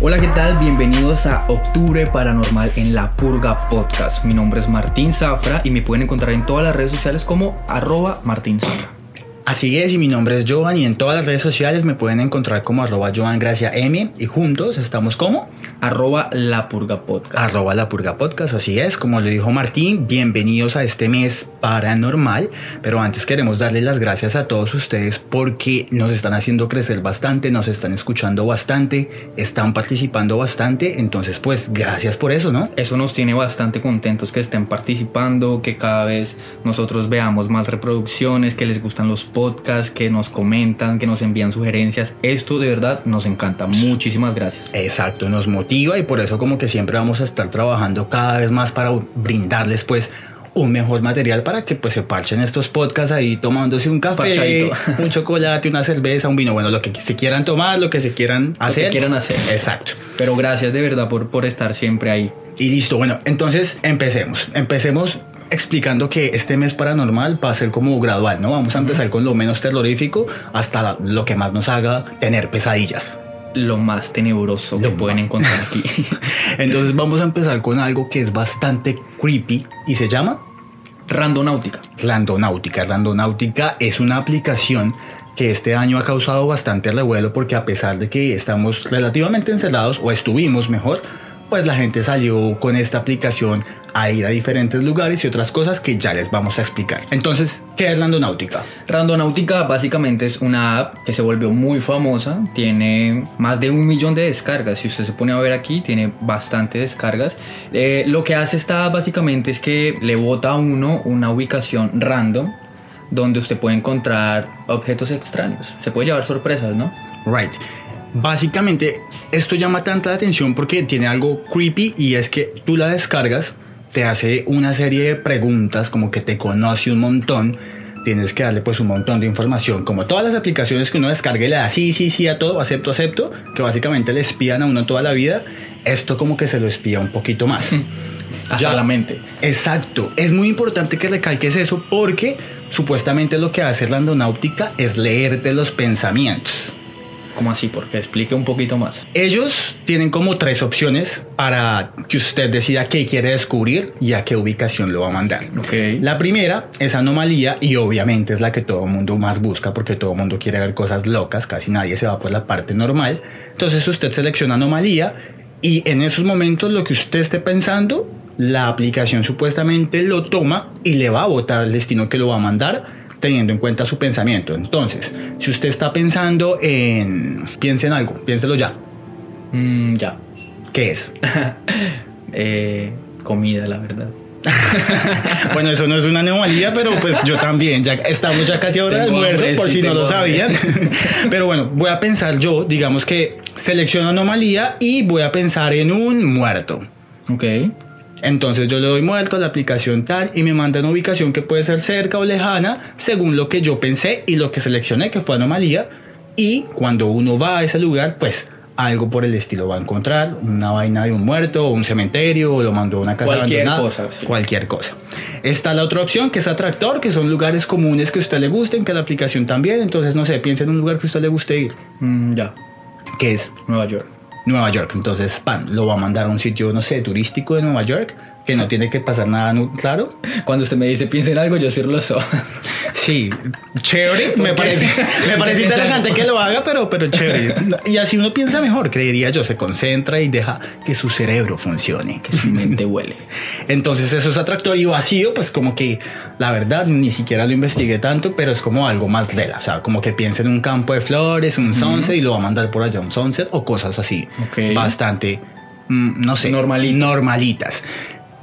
Hola, ¿qué tal? Bienvenidos a Octubre Paranormal en La Purga Podcast. Mi nombre es Martín Zafra y me pueden encontrar en todas las redes sociales como arroba Martín. Así es, y mi nombre es Joan y en todas las redes sociales me pueden encontrar como arroba Joan Gracia M y juntos estamos como Arroba La Purga Podcast. arroba la purga podcast, así es, como le dijo Martín, bienvenidos a este mes paranormal, pero antes queremos darles las gracias a todos ustedes porque nos están haciendo crecer bastante, nos están escuchando bastante, están participando bastante, entonces pues gracias por eso, ¿no? Eso nos tiene bastante contentos que estén participando, que cada vez nosotros veamos más reproducciones, que les gustan los podcasts, que nos comentan, que nos envían sugerencias. Esto de verdad nos encanta. Muchísimas gracias. Exacto, nos motiva y por eso como que siempre vamos a estar trabajando cada vez más para brindarles pues un mejor material para que pues se parchen estos podcasts ahí tomándose un café, Parchadito. un chocolate, una cerveza, un vino, bueno, lo que se quieran tomar, lo que se quieran hacer. que quieran hacer. Exacto. Pero gracias de verdad por, por estar siempre ahí. Y listo, bueno, entonces empecemos. Empecemos explicando que este mes paranormal va a ser como gradual, ¿no? Vamos a empezar con lo menos terrorífico hasta lo que más nos haga tener pesadillas. Lo más tenebroso que pueden encontrar aquí. Entonces vamos a empezar con algo que es bastante creepy y se llama Randonáutica. Randonáutica. Randonáutica es una aplicación que este año ha causado bastante revuelo porque a pesar de que estamos relativamente encerrados o estuvimos mejor, pues la gente salió con esta aplicación a ir a diferentes lugares y otras cosas que ya les vamos a explicar. Entonces, ¿qué es Randonáutica? Randonáutica básicamente es una app que se volvió muy famosa, tiene más de un millón de descargas, si usted se pone a ver aquí tiene bastante descargas. Eh, lo que hace esta app básicamente es que le bota a uno una ubicación random donde usted puede encontrar objetos extraños, se puede llevar sorpresas, ¿no? Right. Básicamente, esto llama tanta la atención porque tiene algo creepy y es que tú la descargas, te hace una serie de preguntas, como que te conoce un montón, tienes que darle pues un montón de información, como todas las aplicaciones que uno descarga y le da sí, sí, sí a todo, acepto, acepto, que básicamente le espían a uno toda la vida, esto como que se lo espía un poquito más. Hasta la mente. Exacto, es muy importante que recalques eso porque supuestamente lo que hace Randonáutica es leerte los pensamientos. ¿Cómo así? Porque explique un poquito más. Ellos tienen como tres opciones para que usted decida qué quiere descubrir y a qué ubicación lo va a mandar. Ok. La primera es anomalía y obviamente es la que todo el mundo más busca porque todo el mundo quiere ver cosas locas, casi nadie se va por la parte normal. Entonces usted selecciona anomalía y en esos momentos lo que usted esté pensando, la aplicación supuestamente lo toma y le va a botar el destino que lo va a mandar teniendo en cuenta su pensamiento. Entonces, si usted está pensando en... Piense en algo, piénselo ya. Mm, ya. ¿Qué es? Eh, comida, la verdad. Bueno, eso no es una anomalía, pero pues yo también, ya estamos ya casi a hora de almuerzo, por sí, si no lo sabían. Pero bueno, voy a pensar yo, digamos que selecciono anomalía y voy a pensar en un muerto. Ok. Entonces yo le doy muerto a la aplicación tal y me manda una ubicación que puede ser cerca o lejana según lo que yo pensé y lo que seleccioné que fue anomalía. Y cuando uno va a ese lugar, pues algo por el estilo va a encontrar, una vaina de un muerto o un cementerio o lo mandó a una casa Cualquier abandonada. cosa, sí. Cualquier cosa. Está la otra opción que es atractor, que son lugares comunes que a usted le gusten, que la aplicación también. Entonces, no sé, piensa en un lugar que a usted le guste ir. Mm, ya. que es? Nueva York. Nueva York. Entonces, pan, lo va a mandar a un sitio, no sé, turístico de Nueva York, que no tiene que pasar nada claro. Cuando usted me dice piensa en algo, yo sí lo soy. Sí, chévere. Me parece, me parece interesante que lo haga, pero, pero chévere. Y así uno piensa mejor, creería yo. Se concentra y deja que su cerebro funcione. que su mente huele. Entonces eso es atractor y vacío, pues como que la verdad ni siquiera lo investigué tanto, pero es como algo más lela, o sea, como que piensa en un campo de flores, un sunset y lo va a mandar por allá un sunset o cosas así, bastante, mm, no sé, normalitas.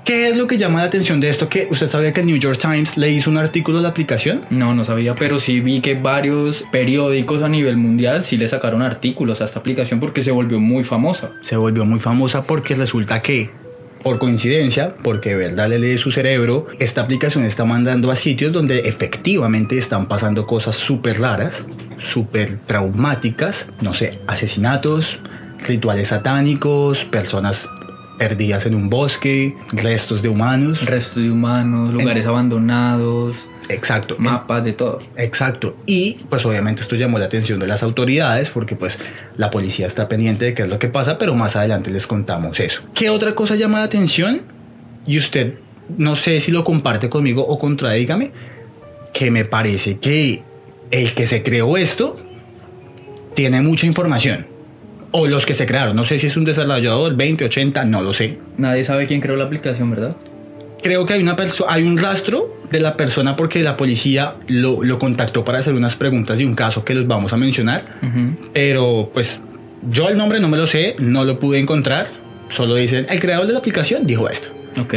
¿Qué es lo que llama la atención de esto? Que usted sabía que el New York Times le hizo un artículo a la aplicación. No, no sabía, pero sí vi que varios periódicos a nivel mundial sí le sacaron artículos a esta aplicación porque se volvió muy famosa. Se volvió muy famosa porque resulta que por coincidencia, porque de verdad le lee su cerebro, esta aplicación está mandando a sitios donde efectivamente están pasando cosas súper raras, súper traumáticas, no sé, asesinatos, rituales satánicos, personas perdidas en un bosque, restos de humanos. Restos de humanos, lugares abandonados. Exacto. Mapas de todo. Exacto. Y pues obviamente esto llamó la atención de las autoridades porque pues la policía está pendiente de qué es lo que pasa, pero más adelante les contamos eso. ¿Qué otra cosa llama la atención? Y usted no sé si lo comparte conmigo o contradígame, que me parece que el que se creó esto tiene mucha información. O los que se crearon. No sé si es un desarrollador 20, 80, no lo sé. Nadie sabe quién creó la aplicación, ¿verdad? Creo que hay, una hay un rastro de la persona porque la policía lo, lo, contactó para hacer unas preguntas de un caso que los vamos a mencionar. Pero pues yo el nombre no me lo sé, no lo pude encontrar. Solo dicen, el creador de la aplicación dijo esto. Ok.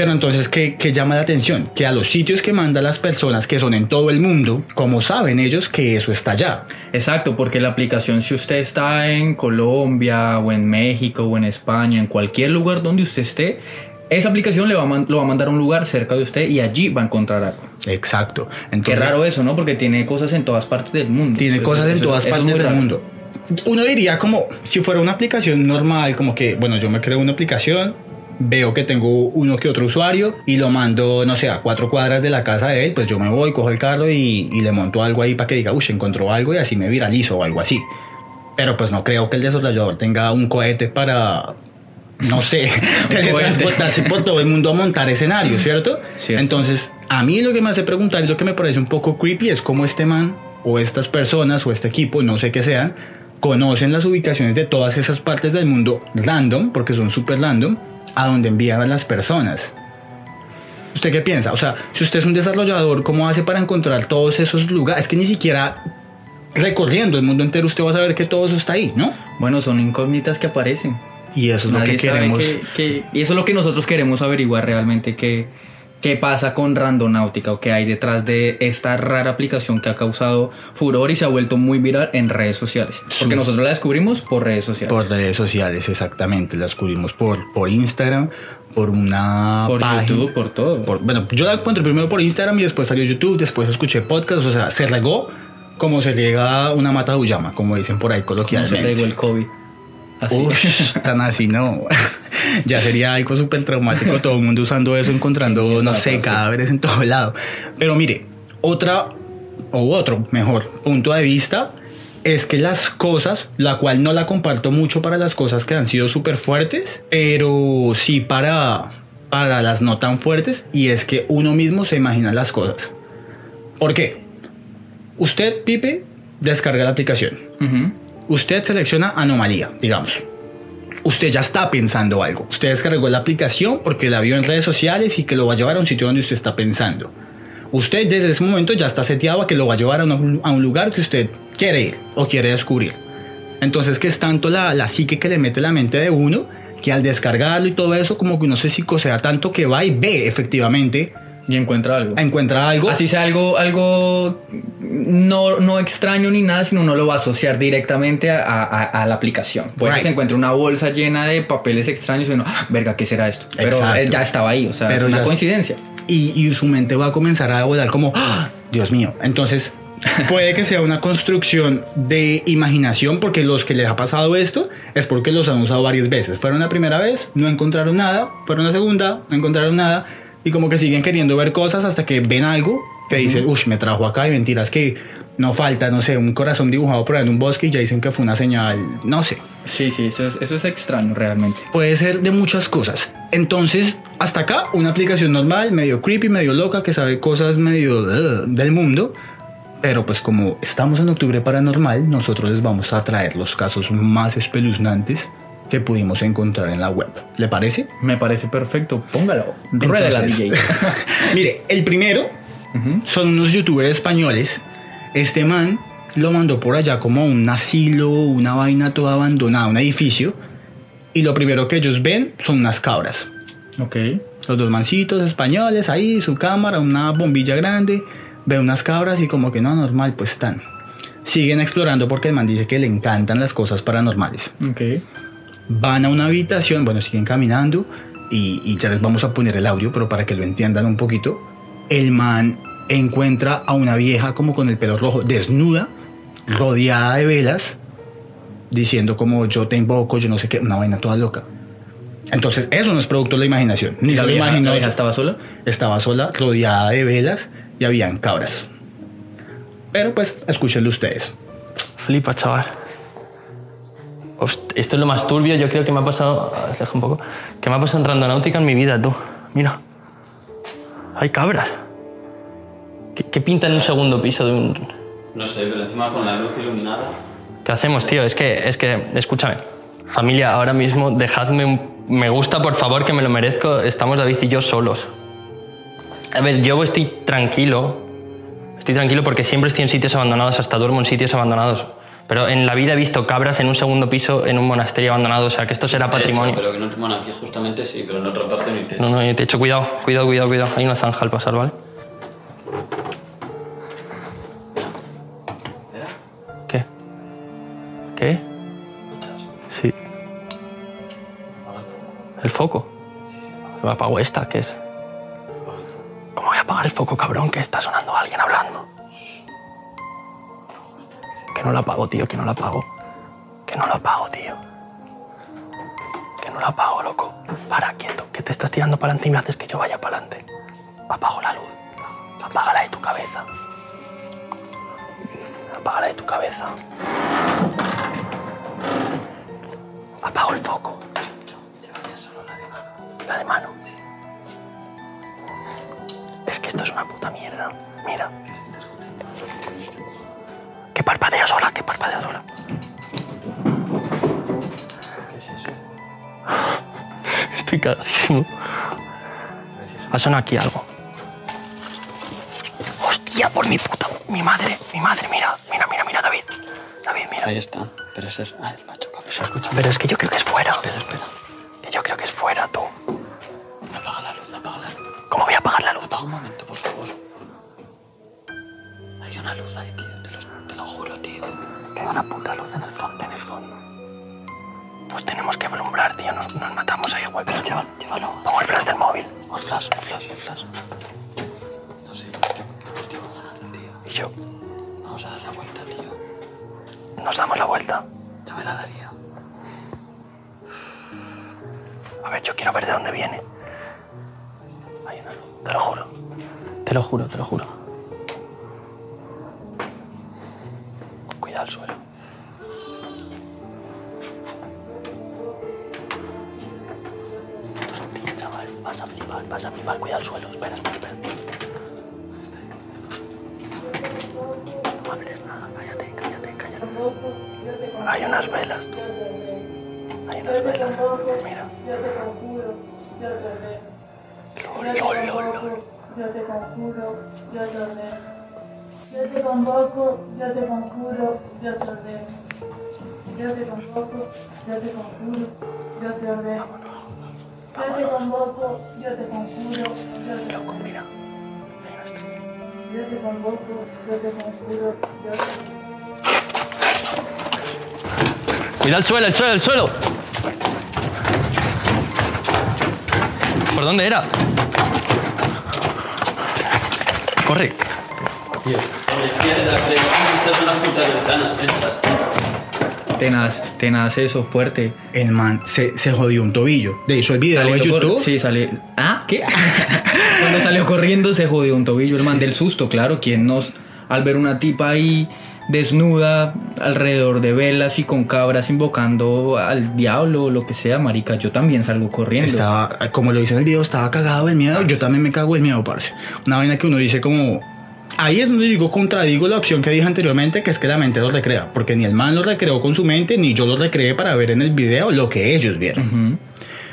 Pero entonces, ¿qué, llama la atención? Que a los sitios que mandan las personas que son en todo el mundo, ¿cómo saben ellos que eso está allá? Exacto, porque la aplicación, si usted está en Colombia o en México o en España, en cualquier lugar donde usted esté, esa aplicación le va a lo va a mandar a un lugar cerca de usted y allí va a encontrar algo. Exacto. Qué raro eso, ¿no? Porque tiene cosas en todas partes del mundo. Tiene cosas en todas partes del mundo. Uno diría como si fuera una aplicación normal, como que, bueno, yo me creo una aplicación, veo que tengo uno que otro usuario y lo mando, no sé, a cuatro cuadras de la casa de él, pues yo me voy, cojo el carro y, le monto algo ahí para que diga, uy, encontró algo y así me viralizo o algo así. Pero pues no creo que el desarrollador tenga un cohete para, no sé, teletransportarse por todo el mundo a montar escenarios, ¿cierto? Entonces, a mí lo que me hace preguntar y lo que me parece un poco creepy es cómo este man o estas personas o este equipo, no sé qué sean, conocen las ubicaciones de todas esas partes del mundo random, porque son súper random, a donde envían a las personas. ¿Usted qué piensa? O sea, si usted es un desarrollador, ¿cómo hace para encontrar todos esos lugares? Es que ni siquiera recorriendo el mundo entero usted va a saber que todo eso está ahí, ¿no? Bueno, son incógnitas que aparecen. Y eso es lo que queremos. y eso es lo que nosotros queremos averiguar realmente, que qué pasa con Randonáutica o qué hay detrás de esta rara aplicación que ha causado furor y se ha vuelto muy viral en redes sociales. Porque nosotros la descubrimos por redes sociales. Por redes sociales, exactamente. La descubrimos por, por Instagram, por una por YouTube, por todo. bueno, yo la encontré primero por Instagram y después salió YouTube, después escuché podcast, o sea, se regó como se llega una mata de como dicen por ahí coloquialmente. se regó el COVID. Así. tan así no. ya sería algo súper traumático todo el mundo usando eso, encontrando, no sé, cadáveres en todo lado. Pero mire, otra o otro, mejor, punto de vista es que las cosas, la cual no la comparto mucho para las cosas que han sido súper fuertes, pero sí para, para las no tan fuertes, y es que uno mismo se imagina las cosas. ¿Por qué? Usted, Pipe, descarga la aplicación. Usted selecciona anomalía, digamos usted ya está pensando algo. Usted descargó la aplicación porque la vio en redes sociales y que lo va a llevar a un sitio donde usted está pensando. Usted desde ese momento ya está seteado a que lo va a llevar a un, lugar que usted quiere ir o quiere descubrir. Entonces que es tanto la, la psique que le mete la mente de uno que al descargarlo y todo eso como que uno se psicosea tanto que va y ve efectivamente y encuentra algo. Encuentra algo. Así sea algo, algo no, no extraño ni nada, sino uno lo va a asociar directamente a, la aplicación. Puede que se encuentre una bolsa llena de papeles extraños y uno, ah, verga, ¿qué será esto? Pero ya estaba ahí, o sea, es una coincidencia. Y, su mente va a comenzar a volar como, ah, Dios mío. Entonces, puede que sea una construcción de imaginación porque los que les ha pasado esto es porque los han usado varias veces. Fueron la primera vez, no encontraron nada, fueron la segunda, no encontraron nada y como que siguen queriendo ver cosas hasta que ven algo que dicen, uff, me trajo acá y mentiras que no falta, no sé, un corazón dibujado por ahí en un bosque y ya dicen que fue una señal, no sé. Sí, sí, eso es, eso es extraño realmente. Puede ser de muchas cosas. Entonces, hasta acá, una aplicación normal, medio creepy, medio loca, que sabe cosas medio uh, del mundo. Pero pues como estamos en octubre paranormal, nosotros les vamos a traer los casos más espeluznantes que pudimos encontrar en la web. ¿Le parece? Me parece perfecto. Póngalo. Rueda la DJ. mire, el primero son unos youtubers españoles. Este man lo mandó por allá como un asilo, una vaina toda abandonada, un edificio. Y lo primero que ellos ven son unas cabras. Ok. Los dos mancitos españoles ahí, su cámara, una bombilla grande. Ve unas cabras y como que no, normal, pues están. Siguen explorando porque el man dice que le encantan las cosas paranormales. Ok van a una habitación, bueno, siguen caminando y, ya les vamos a poner el audio, pero para que lo entiendan un poquito, el man encuentra a una vieja como con el pelo rojo, desnuda, rodeada de velas, diciendo como yo te invoco, yo no sé qué, una vaina toda loca. Entonces, eso no es producto de la imaginación. Ni ¿Y se la lo vieja- imaginó. la vieja estaba sola? Estaba sola, rodeada de velas y habían cabras. Pero pues, escúchenlo ustedes. Flipa, chaval. Esto es lo más turbio, yo creo que me ha pasado. Aleja un poco. Que me ha pasado en randonáutica en mi vida, tú. Mira. Hay cabras. ¿Qué, qué pinta en un segundo piso de un.? No sé, pero encima con la luz iluminada. ¿Qué hacemos, tío? Es que, es que, escúchame. Familia, ahora mismo dejadme un me gusta, por favor, que me lo merezco. Estamos David y yo solos. A ver, yo estoy tranquilo. Estoy tranquilo porque siempre estoy en sitios abandonados, hasta duermo en sitios abandonados. Pero en la vida he visto cabras en un segundo piso en un monasterio abandonado, o sea que esto será patrimonio. pero que no, bueno, aquí justamente sí, pero en otra parte ni te. No, no, te he hecho cuidado, cuidado, cuidado, cuidado. Hay una zanja al pasar, ¿vale? ¿Qué? ¿Qué? Sí. ¿El foco? Se me apagó esta, ¿qué es? ¿Cómo voy a apagar el foco, cabrón? Que está sonando alguien hablando. Que no lo apago, tío, que no lo apago. Que no lo apago, tío. Que no lo apago, loco. Para, quieto, que te estás tirando para adelante y me haces que yo vaya para adelante. Apago la luz. Apágala de tu cabeza. Apágala de tu cabeza. Apago el foco. Que parpadea sola. Estoy cagadísimo. Ha sonado aquí algo. Hostia, por mi puta. Mi madre, mi madre, mira, mira, mira, mira, David. David, mira. Ahí está. Pero ese es. Ah, el macho. Se escucha. Pero es que yo creo que es fuera. Espera, espera. Que yo creo que es fuera, tú. Apaga la luz, apaga la luz. ¿Cómo voy a apagar la luz? Apaga un momento, por favor. Hay una luz ahí, tío. Te lo, te lo juro, tío. Que hay una puta luz en el fondo. En el fondo. Pues tenemos que alumbrar, tío. Nos, nos matamos ahí, güey. Pero llévalo, llévalo. Pongo el flash del móvil. O el flash, el flash, el flash. No sé, darle, tío. Y yo. Vamos a dar la vuelta, tío. Nos damos la vuelta. Yo me la daría. A ver, yo quiero ver de dónde viene. Hay una luz. Te lo juro. Te lo juro, te lo juro. Convoco, yo te conjuro, yo te ordeno. Yo te convoco, yo te conjuro, yo te ordeno. mira. Yo te convoco, yo te conjuro, yo te. Cuida el suelo, el suelo, el suelo. ¿Por dónde era? Corre. Estas son las putas ventanas, estas. Tenaz, tenaz eso, fuerte. El man se, se jodió un tobillo. De hecho, el video de Saliendo cor- YouTube. Sí, sale. ¿Ah? ¿Qué? Cuando salió corriendo se jodió un tobillo, el man del susto, claro. Quien nos. Al ver una tipa ahí desnuda, alrededor de velas y con cabras invocando al diablo o lo que sea, marica, yo también salgo corriendo. Estaba, como lo dice en el video, estaba cagado del miedo. Yo también me cago del miedo, parce. Una vaina que uno dice como... Ahí es donde digo, contradigo la opción que dije anteriormente, que es que la mente lo recrea. Porque ni el man lo recreó con su mente, ni yo lo recreé para ver en el video lo que ellos vieron.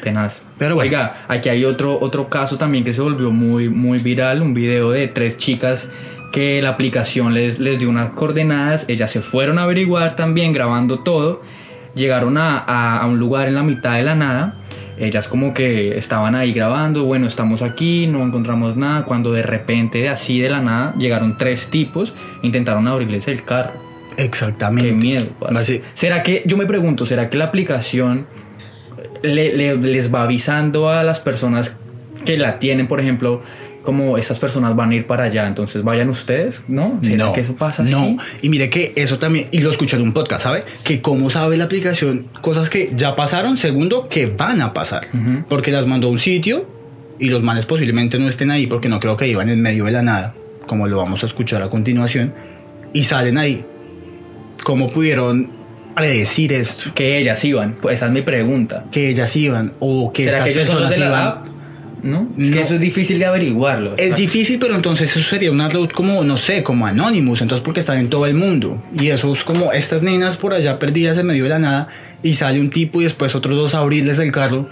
Tenaz. Pero bueno. Oiga, aquí hay otro, otro caso también que se volvió muy, muy viral, un video de tres chicas que la aplicación les, les dio unas coordenadas, ellas se fueron a averiguar también grabando todo, llegaron a, a- a un lugar en la mitad de la nada, ellas como que estaban ahí grabando, bueno, estamos aquí, no encontramos nada, cuando de repente, así de la nada, llegaron tres tipos, intentaron abrirles el carro. Exactamente. Qué miedo. Así- ¿Será que, yo me pregunto, ¿será que la aplicación le- le- les va avisando a las personas que la tienen, por ejemplo, como estas personas van a ir para allá, entonces vayan ustedes, ¿no? ¿Será No, que eso pasa No, así? y mire que eso también, y lo escuché en un podcast, ¿sabe? Que cómo sabe la aplicación, cosas que ya pasaron, segundo, que van a pasar. Porque las mandó a un sitio y los manes posiblemente no estén ahí porque no creo que iban en medio de la nada, como lo vamos a escuchar a continuación, y salen ahí. ¿Cómo pudieron predecir esto? Que ellas iban, pues esa es mi pregunta. Que ellas iban o que ¿Será estas que personas iban. ¿No? Es que eso es difícil de averiguarlo. Es difícil, pero entonces eso sería una route como, no sé, como Anonymous, entonces porque están en todo el mundo. Y eso es como estas nenas por allá perdidas en medio de la nada y sale un tipo y después otros dos a abrirles el carro.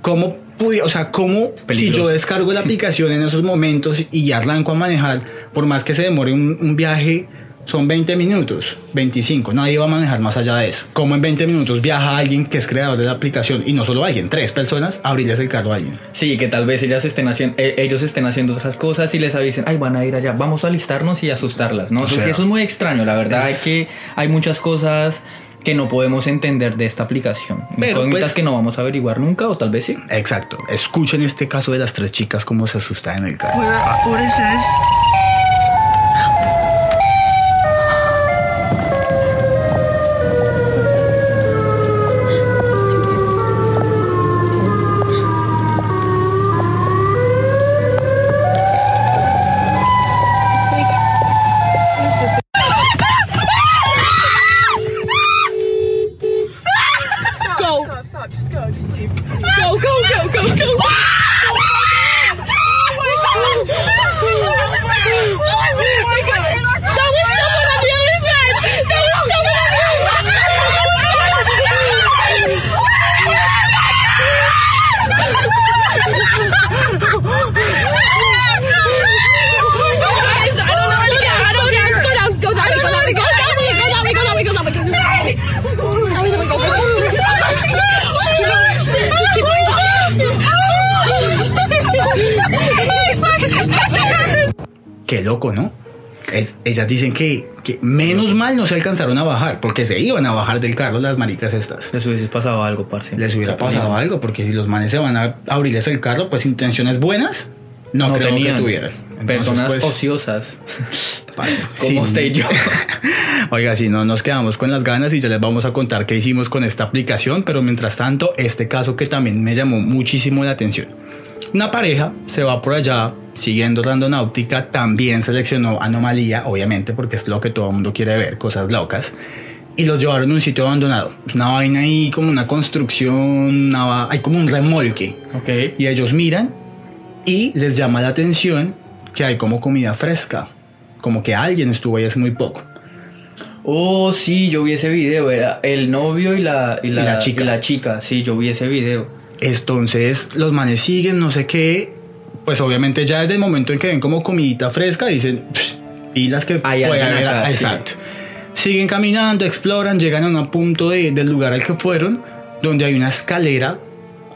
¿Cómo o sea, cómo si Peligroso. yo descargo la aplicación en esos momentos y ya arranco a manejar, por más que se demore un, un viaje, son 20 minutos, 25, nadie va a manejar más allá de eso. Como en 20 minutos viaja alguien que es creador de la aplicación y no solo alguien, tres personas, a abrirles el carro a alguien. Sí, que tal vez ellas estén haciendo, eh, ellos estén haciendo otras cosas y les avisen, ay, van a ir allá, vamos a alistarnos y asustarlas, ¿no? O eso es muy extraño, la verdad es que hay muchas cosas que no podemos entender de esta aplicación. Pero, Incógnitas pues- que no vamos a averiguar nunca, o tal vez sí. Exacto. Escuchen este caso de las tres chicas cómo se asustan en el carro. Loco, ¿no? Es- ellas dicen que, que menos mal no se alcanzaron a bajar, porque se iban a bajar del carro las maricas estas. Les hubiese pasado algo, parce. Les hubiera pasado algo, porque si los manes se van a abrirles el carro, pues intenciones buenas, no, No creo tenían. que tuvieran. Entonces, Personas pues, ociosas. parce, Como sí. usted y yo. Oiga, si no nos quedamos con las ganas y ya les vamos a contar qué hicimos con esta aplicación, pero mientras tanto, este caso que también me llamó muchísimo la atención. Una pareja se va por allá siguiendo Randonáutica, también seleccionó Anomalía, obviamente, porque es lo que todo el mundo quiere ver, cosas locas. Y los llevaron a un sitio abandonado. Una vaina ahí, como una construcción, una hay como un remolque. ok. Y ellos miran y les llama la atención que hay como comida fresca. Como que alguien estuvo ahí hace muy poco. Oh, sí, yo vi ese video. Era el novio y la, y la, la chica. y la chica. Sí, yo vi ese video. Entonces los manes siguen, no sé qué. Pues obviamente ya desde el momento en que ven como comidita fresca, dicen, "Psh, pilas que Hay puede haber. acá, sí. Exacto. Siguen caminando, exploran, llegan a un punto de- del lugar al que fueron, donde hay una escalera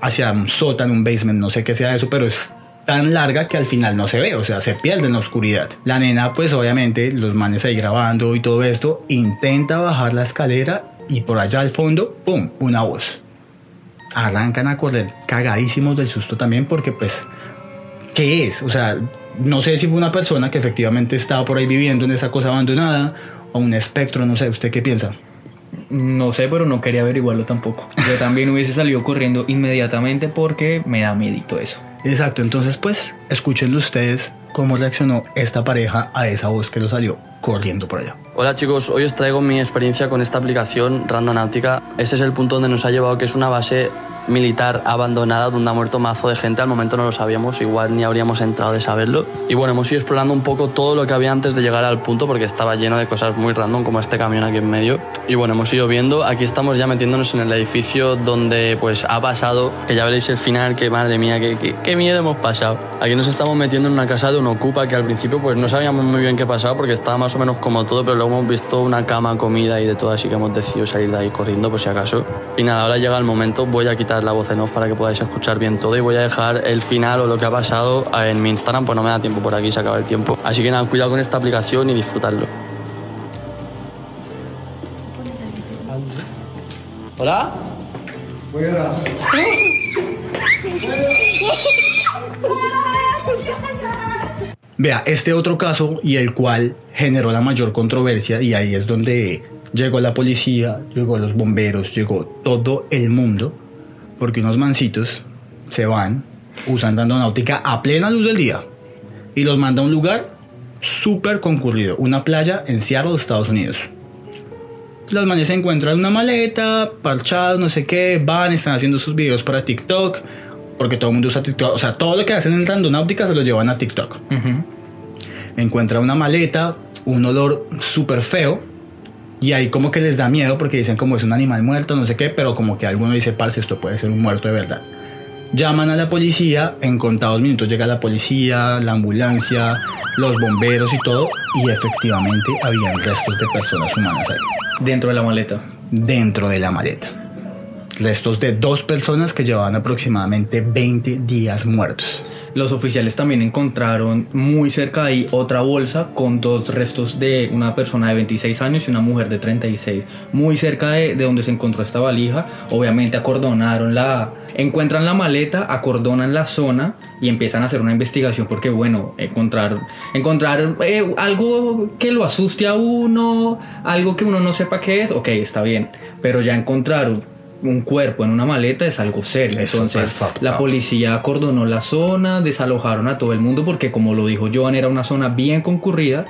hacia un sótano, un basement, no sé qué sea eso, pero es tan larga que al final no se ve, o sea, se pierde en la oscuridad. La nena, pues obviamente, los manes ahí grabando y todo esto, intenta bajar la escalera y por allá al fondo, ¡pum!, una voz arrancan a correr cagadísimos del susto también porque pues, ¿qué es? O sea, no sé si fue una persona que efectivamente estaba por ahí viviendo en esa cosa abandonada o un espectro, no sé, ¿usted qué piensa? No sé, pero no quería averiguarlo tampoco. Yo también hubiese salido corriendo inmediatamente porque me da miedito eso. Exacto, entonces pues escúchenlo ustedes cómo reaccionó esta pareja a esa voz que lo salió corriendo por allá. Hola chicos, hoy os traigo mi experiencia con esta aplicación Randonáutica. Este es el punto donde nos ha llevado, que es una base militar abandonada donde ha muerto mazo de gente. Al momento no lo sabíamos, igual ni habríamos entrado de saberlo. Y bueno, hemos ido explorando un poco todo lo que había antes de llegar al punto porque estaba lleno de cosas muy random como este camión aquí en medio. Y bueno, hemos ido viendo, aquí estamos ya metiéndonos en el edificio donde pues ha pasado, que ya veréis el final, que madre mía, qué, qué miedo hemos pasado. Aquí nos estamos metiendo en una casa de un ocupa que al principio pues no sabíamos muy bien qué pasaba porque estaba más o menos como todo, pero luego hemos visto una cama, comida y de todo, así que hemos decidido salir de ahí corriendo por si acaso. Y nada, ahora llega el momento, voy a quitar la voz en off para que podáis escuchar bien todo y voy a dejar el final o lo que ha pasado en mi Instagram, pues no me da tiempo por aquí, se acaba el tiempo. Así que nada, cuidado con esta aplicación y disfrutarlo. ¿Hola? Vea, este otro caso y el cual generó la mayor controversia y ahí es donde llegó la policía, llegó los bomberos, llegó todo el mundo, porque unos mancitos se van usando náutica a plena luz del día y los manda a un lugar súper concurrido, una playa en Seattle, Estados Unidos. Los manes se encuentran una maleta, parchados, no sé qué, van, están haciendo sus videos para TikTok, porque todo el mundo usa TikTok. O sea, todo lo que hacen en Randonáutica se lo llevan a TikTok. Encuentra una maleta, un olor súper feo, y ahí como que les da miedo porque dicen como es un animal muerto, no sé qué, pero como que alguno dice, parce, esto puede ser un muerto de verdad. Llaman a la policía, en contados minutos llega la policía, la ambulancia, los bomberos y todo, y efectivamente habían restos de personas humanas ahí, Dentro de la maleta. dentro de la maleta. Restos de dos personas que llevaban aproximadamente 20 días muertos. Los oficiales también encontraron muy cerca de ahí otra bolsa con dos restos de una persona de 26 años y una mujer de 36. Muy cerca de, de donde se encontró esta valija. Obviamente acordonaron la... Encuentran la maleta, acordonan la zona y empiezan a hacer una investigación porque, bueno, encontrar, encontrar eh, algo que lo asuste a uno, algo que uno no sepa qué es, ok, está bien. Pero ya encontrar un cuerpo en una maleta es algo serio. Es Entonces, la policía acordonó la zona, desalojaron a todo el mundo porque como lo dijo Joan era una zona bien concurrida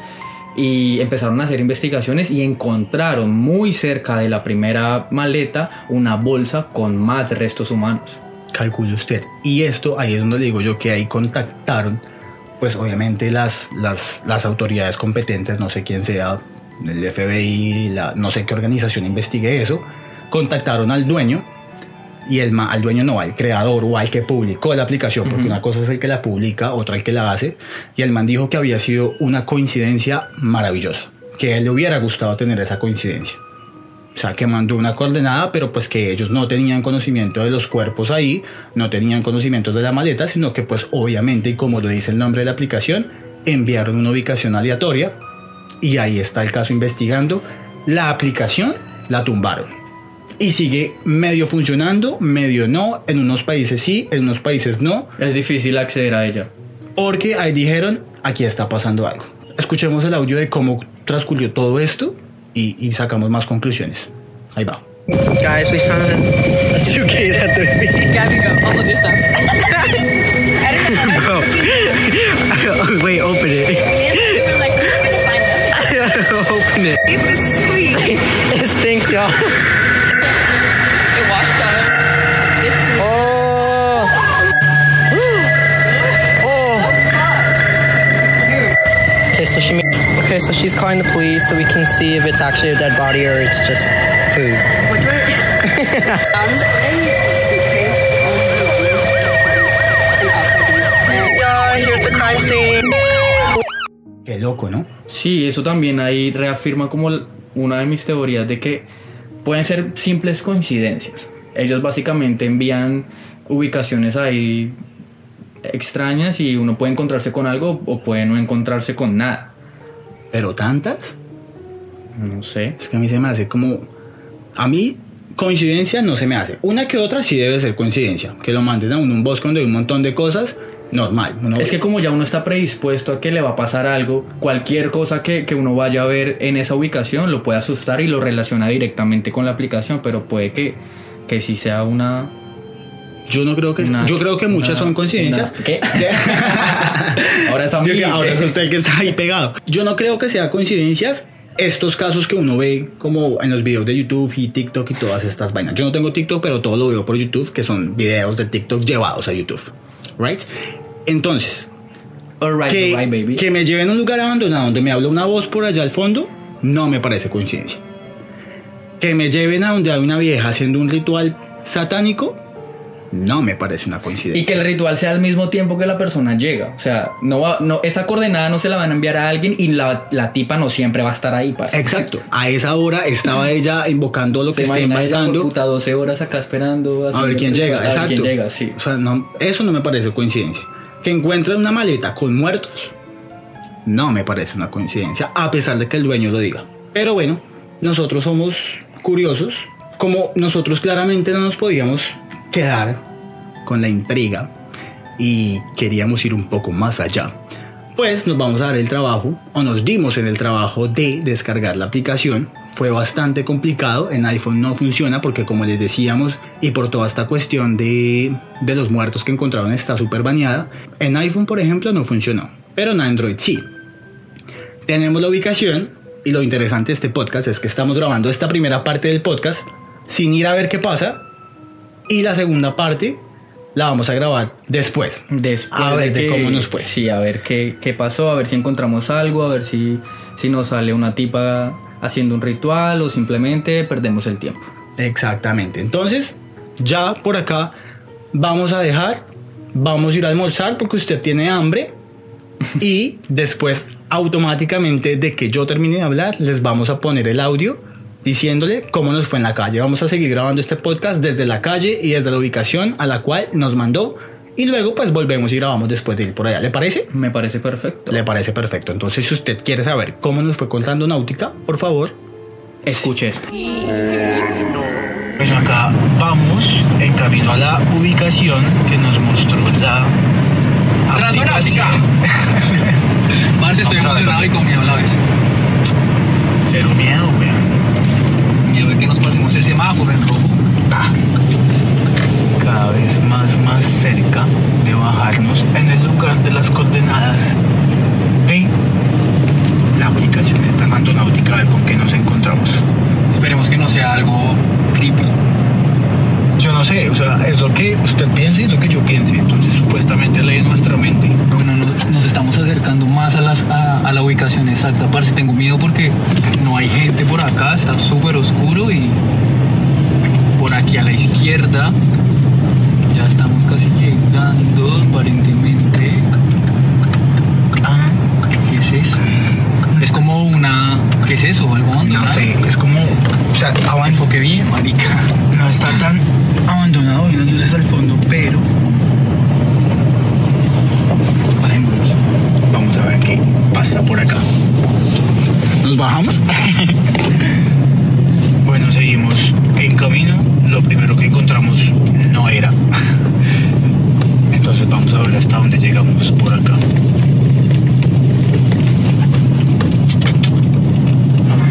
y empezaron a hacer investigaciones y encontraron muy cerca de la primera maleta una bolsa con más restos humanos. Calcule usted. Y esto, ahí es donde le digo yo que ahí contactaron, pues obviamente las, las, las autoridades competentes, no sé quién sea, el FBI, la, no sé qué organización investigue eso, contactaron al dueño y el, al dueño no, al creador o al que publicó la aplicación, porque una cosa es el que la publica, otra el que la hace, y el man dijo que había sido una coincidencia maravillosa, que a él le hubiera gustado tener esa coincidencia. O sea, que mandó una coordenada, pero pues que ellos no tenían conocimiento de los cuerpos ahí, no tenían conocimiento de la maleta, sino que pues obviamente, y como lo dice el nombre de la aplicación, enviaron una ubicación aleatoria y ahí está el caso investigando. La aplicación la tumbaron y sigue medio funcionando, medio no, en unos países sí, en unos países no, Es difícil acceder a ella. porque ahí dijeron, aquí está pasando algo. Escuchemos el audio de cómo transcurrió todo esto y, y sacamos más conclusiones. Ahí va. Guys, we found a suitcase at the beach. Gabby, go. I'll hold your stuff. Bro. Wait, open it. We're like, we're gonna find them. open it. It was sweet. It stinks, y'all. So she made, okay, so she's calling the police so we can see if it's actually a dead body or it's just food. Qué loco, ¿no? Sí, eso también ahí reafirma como una de mis teorías de que pueden ser simples coincidencias. Ellos básicamente envían ubicaciones ahí extrañas y uno puede encontrarse con algo o puede no encontrarse con nada. Pero tantas, No sé. es que a mí se me hace como... A mí coincidencia no se me hace. Una que otra sí debe ser coincidencia. Que lo manden a uno un bosque donde hay un montón de cosas, normal. Uno- Es que como ya uno está predispuesto a que le va a pasar algo, cualquier cosa que, que uno vaya a ver en esa ubicación lo puede asustar y lo relaciona directamente con la aplicación, pero puede que, que sí sea una... Yo no creo que... una- yo creo que muchas son coincidencias. ¿Qué? Ahora es ahora usted el que está ahí pegado. Yo no creo que sea coincidencias estos casos que uno ve como en los videos de YouTube y TikTok y todas estas vainas. Yo no tengo TikTok, pero todo lo veo por YouTube, que son videos de TikTok llevados a YouTube. Right? Entonces, Alright, que, baby. que me lleven a un lugar abandonado donde me habla una voz por allá al fondo, no me parece coincidencia. Que me lleven a donde hay una vieja haciendo un ritual satánico, no me parece una coincidencia. Y que el ritual sea al mismo tiempo que la persona llega. O sea, no va, no, esa coordenada no se la van a enviar a alguien y la, la tipa no siempre va a estar ahí. parce. Exacto. A esa hora estaba ella invocando lo que está invocando. puta 12 horas acá esperando. A ver quién llega, ritual, a ver exacto. quién llega, sí. O sea, no, eso no me parece coincidencia. Que encuentren una maleta con muertos, no me parece una coincidencia, a pesar de que el dueño lo diga. Pero bueno, nosotros somos curiosos, como nosotros claramente no nos podíamos quedar con la intriga y queríamos ir un poco más allá. pues nos vamos a dar el trabajo, o nos dimos en el trabajo de descargar la aplicación. Fue bastante complicado, en iPhone no funciona porque como les decíamos, y por toda esta cuestión de, de los muertos que encontraron está súper baneada, en iPhone por ejemplo no funcionó, pero en Android sí. Tenemos la ubicación y lo interesante de este podcast es que estamos grabando esta primera parte del podcast sin ir a ver qué pasa y la segunda parte la vamos a grabar después. Después A ver de que- cómo nos fue. Sí, a ver qué, qué pasó, a ver si encontramos algo, a ver si, si nos sale una tipa haciendo un ritual o simplemente perdemos el tiempo. Exactamente. Entonces, ya por acá vamos a dejar, vamos a ir a almorzar porque usted tiene hambre y después automáticamente de que yo termine de hablar les vamos a poner el audio diciéndole cómo nos fue en la calle. Vamos a seguir grabando este podcast desde la calle y desde la ubicación a la cual nos mandó y luego pues volvemos y grabamos después de ir por allá. ¿Le parece? Me parece perfecto. Le parece perfecto. Entonces, si usted quiere saber cómo nos fue con Sando Náutica, por favor, Escuche esto. Bueno, acá vamos en camino a la ubicación que nos mostró la aplicación. Parce, estoy emocionado y con miedo a la vez. Cero miedo, weón. Miedo de que nos pasemos el semáforo en rojo. Cada vez más, más cerca de bajarnos en el lugar de las coordenadas de la aplicación esta randonáutica, a ver con qué nos encontramos. Esperemos que no sea algo creepy. Yo no sé, o sea, es lo que usted piense y lo que yo piense. Entonces, supuestamente ley en nuestra mente. Bueno, nos, nos estamos acercando más a, las, a, a la ubicación exacta. Parce, tengo miedo porque no hay gente por acá, está súper oscuro y por aquí a la izquierda ya estamos casi llegando aparentemente. Ah, ¿Qué es eso? Es como una... ¿Qué es eso? ¿Algo no sé, es como, o sea, avan- Enfoque bien, marica. no está tan abandonado, hay unas luces al fondo, pero Bajémonos. vamos a ver qué pasa por acá. ¿Nos bajamos? bueno, seguimos en camino. Lo primero que encontramos no era. Entonces vamos a ver hasta dónde llegamos por acá.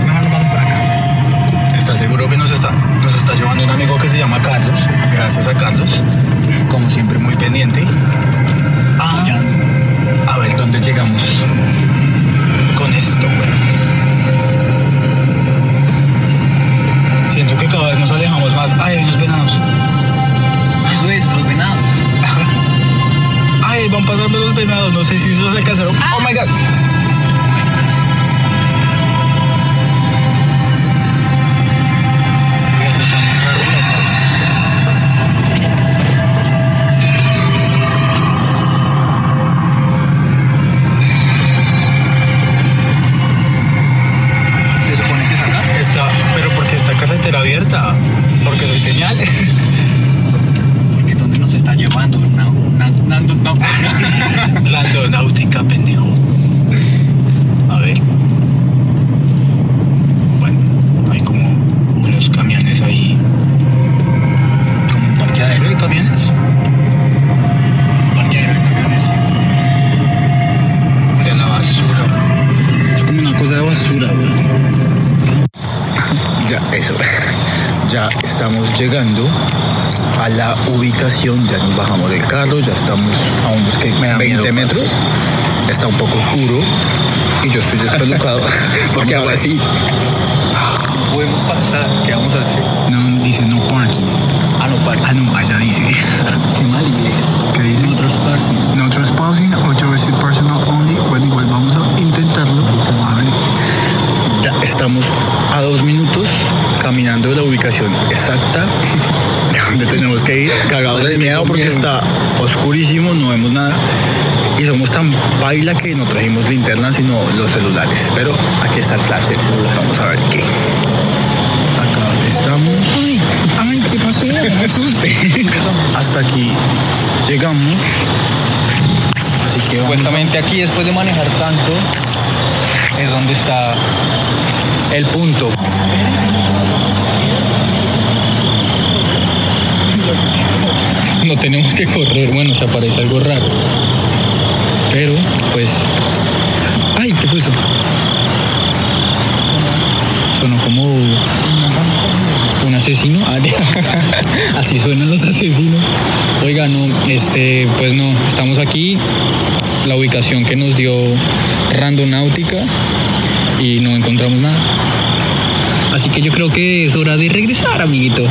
Mejor vamos por acá. ¿Está seguro que nos está, nos está llevando un amigo que se llama Carlos? Gracias a Carlos. Como siempre, muy pendiente. Ah, a ver dónde llegamos con esto, güey. Siento que cada vez nos alejamos más. Ay, hay unos venados. Eso es, los venados. Ay, van pasando los venados. No sé si eso se alcanzaron. Oh my god. Ya estamos llegando a la ubicación. Ya nos bajamos del carro. Ya estamos a unos que Me da 20 miedo, metros. Está un poco oscuro. Y yo estoy despelucado. Porque hago así. Podemos pasar. ¿Qué vamos a hacer? No, dice no parking. Ah, no, parque. Ah, no, allá dice. Qué mal inglés. ¿Qué dice? No trespassing. No trespassing to visit personal only. Bueno, igual vamos a intentarlo. A ver. Estamos a dos minutos caminando de la ubicación exacta de donde tenemos que ir. Cagados de miedo porque está oscurísimo, no vemos nada. Y somos tan baila que no trajimos linternas sino los celulares. Pero aquí está el flash del celular. Vamos a ver qué. Acá estamos. Ay, ay, ¿qué pasó? No me asuste. Hasta aquí llegamos. Así que vamos Supuestamente aquí, después de manejar tanto, es donde está el punto. No tenemos que correr, bueno, se aparece algo raro. Pero, pues, asesino. Ah, Así suenan los asesinos. Oiga, no, este, pues no, estamos aquí. La ubicación que nos dio Randonáutica y no encontramos nada. Así que yo creo que es hora de regresar, amiguito.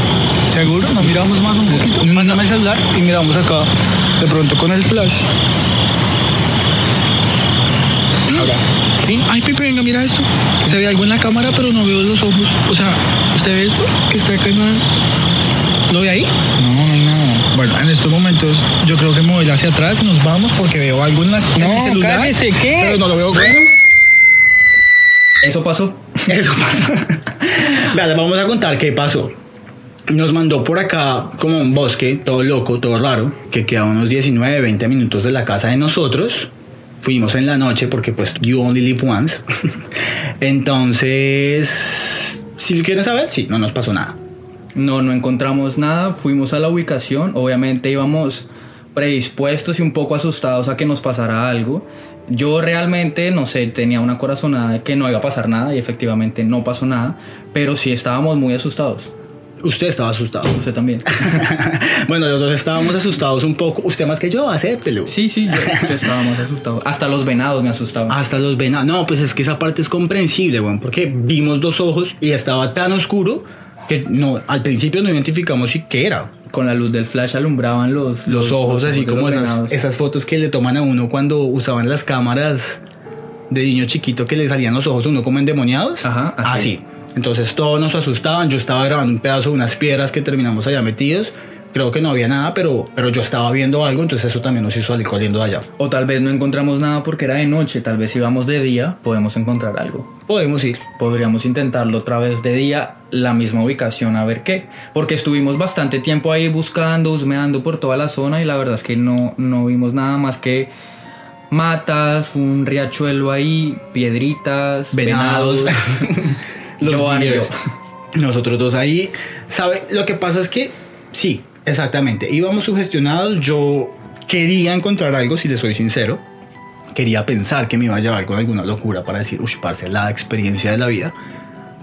¿Seguro? ¿Nos miramos más un poquito? Pásame el celular y miramos acá de pronto con el flash. Ay, Pepe, venga, mira esto. Se ve algo en la cámara, pero no veo los ojos. O sea, ¿usted ve esto? Que está acá en la- ¿Lo ve ahí? No, no hay nada. Bueno, en estos momentos yo creo que me voy hacia atrás y nos vamos porque veo algo en, la, en el celular. cállese, ¿qué? Pero no lo veo bueno. Eso pasó. Eso pasa. Vale, vamos a contar qué pasó. Nos mandó por acá como un bosque, todo loco, todo raro, que queda a unos 19, 20 minutos de la casa de nosotros. Fuimos en la noche porque pues you only live once. Entonces, si quieren saber, sí, no nos pasó nada. No, no encontramos nada. Fuimos a la ubicación. Obviamente íbamos predispuestos y un poco asustados a que nos pasara algo. Yo realmente, no sé, tenía una corazonada de que no iba a pasar nada y efectivamente no pasó nada. Pero sí estábamos muy asustados. Usted estaba asustado. Usted también. bueno, los dos estábamos asustados un poco. Usted más que yo, acéptelo. Sí, sí, yo, yo estábamos asustados. Hasta los venados me asustaban. Hasta los venados. No, pues es que esa parte es comprensible, weón, porque vimos dos ojos y estaba tan oscuro que no, al principio no identificamos si qué era. Con la luz del flash alumbraban los, Los ojos, así como esas, esas fotos que le toman a uno cuando usaban las cámaras de niño chiquito que le salían los ojos a uno como endemoniados. Ajá, así. Así. Entonces todos nos asustaban. Yo estaba grabando un pedazo de unas piedras que terminamos allá metidos. Creo que no había nada, pero, pero yo estaba viendo algo, entonces eso también nos hizo salir corriendo de allá. O tal vez no encontramos nada porque era de noche. Tal vez si vamos de día podemos encontrar algo. Podemos ir. Podríamos intentarlo otra vez de día, la misma ubicación, a ver qué. Porque estuvimos bastante tiempo ahí buscando, husmeando por toda la zona y la verdad es que no, no vimos nada más que matas, un riachuelo ahí, piedritas, Venados. venados. Los Joan y yo. Nosotros dos ahí. ¿Sabe? Lo que pasa es que sí, exactamente. Íbamos sugestionados. Yo quería encontrar algo, si le soy sincero. Quería pensar que me iba a llevar con alguna locura para decir, uy, parce, la experiencia de la vida.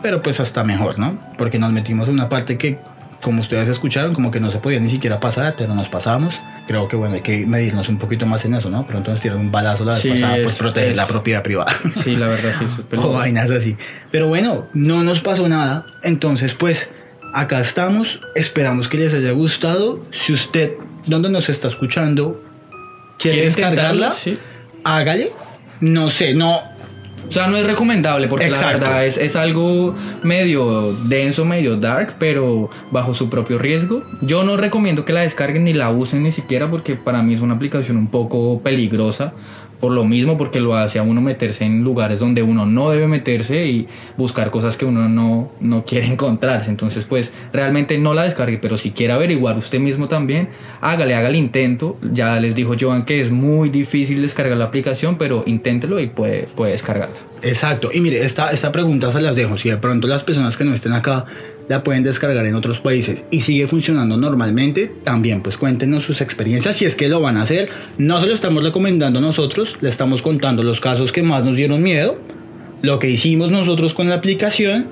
Pero pues hasta mejor, ¿no? Porque nos metimos en una parte que, como ustedes escucharon, como que no se podía ni siquiera pasar, pero nos pasamos. Creo que bueno, hay que medirnos un poquito más en eso, ¿no? Pronto nos tiraron un balazo la vez Sí, pasada por proteger es- la propiedad privada. Sí, la verdad, sí, eso es o vainas así. Pero bueno, no nos pasó nada. Entonces, pues, acá estamos. Esperamos que les haya gustado. Si usted, donde nos está escuchando, quiere, ¿Quiere descargarla? Sí. hágale. No sé, no. O sea, no es recomendable porque Exacto. la verdad es, es algo medio denso, medio dark, pero bajo su propio riesgo. Yo no recomiendo que la descarguen ni la usen ni siquiera porque para mí es una aplicación un poco peligrosa. Por lo mismo, porque lo hace a uno meterse en lugares donde uno no debe meterse y buscar cosas que uno no, no quiere encontrarse. Entonces, pues realmente no la descargue, pero si quiere averiguar usted mismo también, hágale, haga el intento. Ya les dijo Joan que es muy difícil descargar la aplicación, pero inténtelo y puede, puede descargarla. Exacto. Y mire, esta, esta pregunta se las dejo. Si de pronto las personas que no estén acá la pueden descargar en otros países y sigue funcionando normalmente, también pues cuéntenos sus experiencias si es que lo van a hacer. No se lo estamos recomendando nosotros, le estamos contando los casos que más nos dieron miedo, lo que hicimos nosotros con la aplicación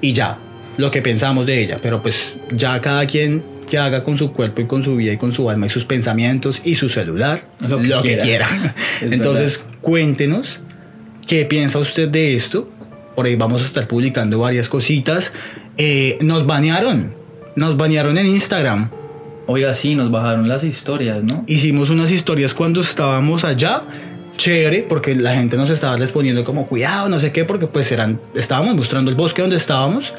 y ya, lo que pensamos de ella. Pero pues ya cada quien que haga con su cuerpo y con su vida y con su alma y sus pensamientos y su celular Lo lo que que, quiera. quiera. Es Entonces cuéntenos ¿Qué piensa usted de esto? Por ahí vamos a estar publicando varias cositas. Eh, nos banearon. Nos banearon en Instagram. Oiga, sí, nos bajaron las historias, ¿no? Hicimos unas historias cuando estábamos allá. Chévere, porque la gente nos estaba respondiendo como cuidado, no sé qué, porque pues eran, estábamos mostrando el bosque donde estábamos.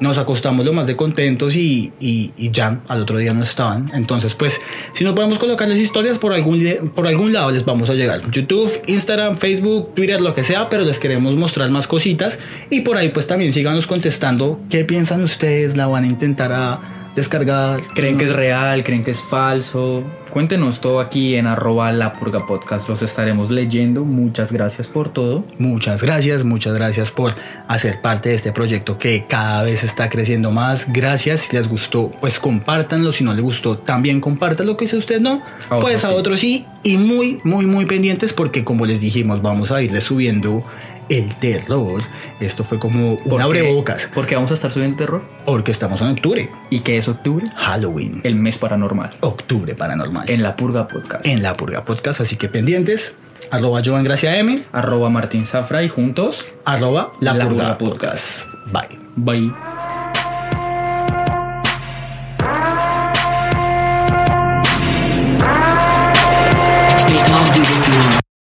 Nos acostamos lo más de contentos y, y, ya al otro día no estaban. Entonces, pues, si no podemos colocarles historias por algún, por algún lado, les vamos a llegar. YouTube, Instagram, Facebook, Twitter, lo que sea, pero les queremos mostrar más cositas. Y por ahí, pues también síganos contestando qué piensan ustedes, la van a intentar a descargar. ¿Creen que es real? ¿Creen que es falso? Cuéntenos todo aquí en arroba la purga podcast. Los estaremos leyendo. Muchas gracias por todo. Muchas gracias, muchas gracias por hacer parte de este proyecto que cada vez está creciendo más. Gracias, si les gustó, pues compártanlo. Si no les gustó, también compártanlo. Que si usted no, A pues a sí. otros sí. Y muy, muy, muy pendientes porque como les dijimos, vamos a irles subiendo el terror. Esto fue como un ¿Por qué? abrebocas. Porque vamos a estar subiendo terror. Porque estamos en octubre. ¿Y qué es octubre? Halloween. El mes paranormal. Octubre paranormal. En la Purga Podcast. en la Purga Podcast. Así que pendientes. Arroba Joan Gracia M. Arroba Martín Zafra y juntos. Arroba la, La Purga, Purga Podcast. Bye. Bye.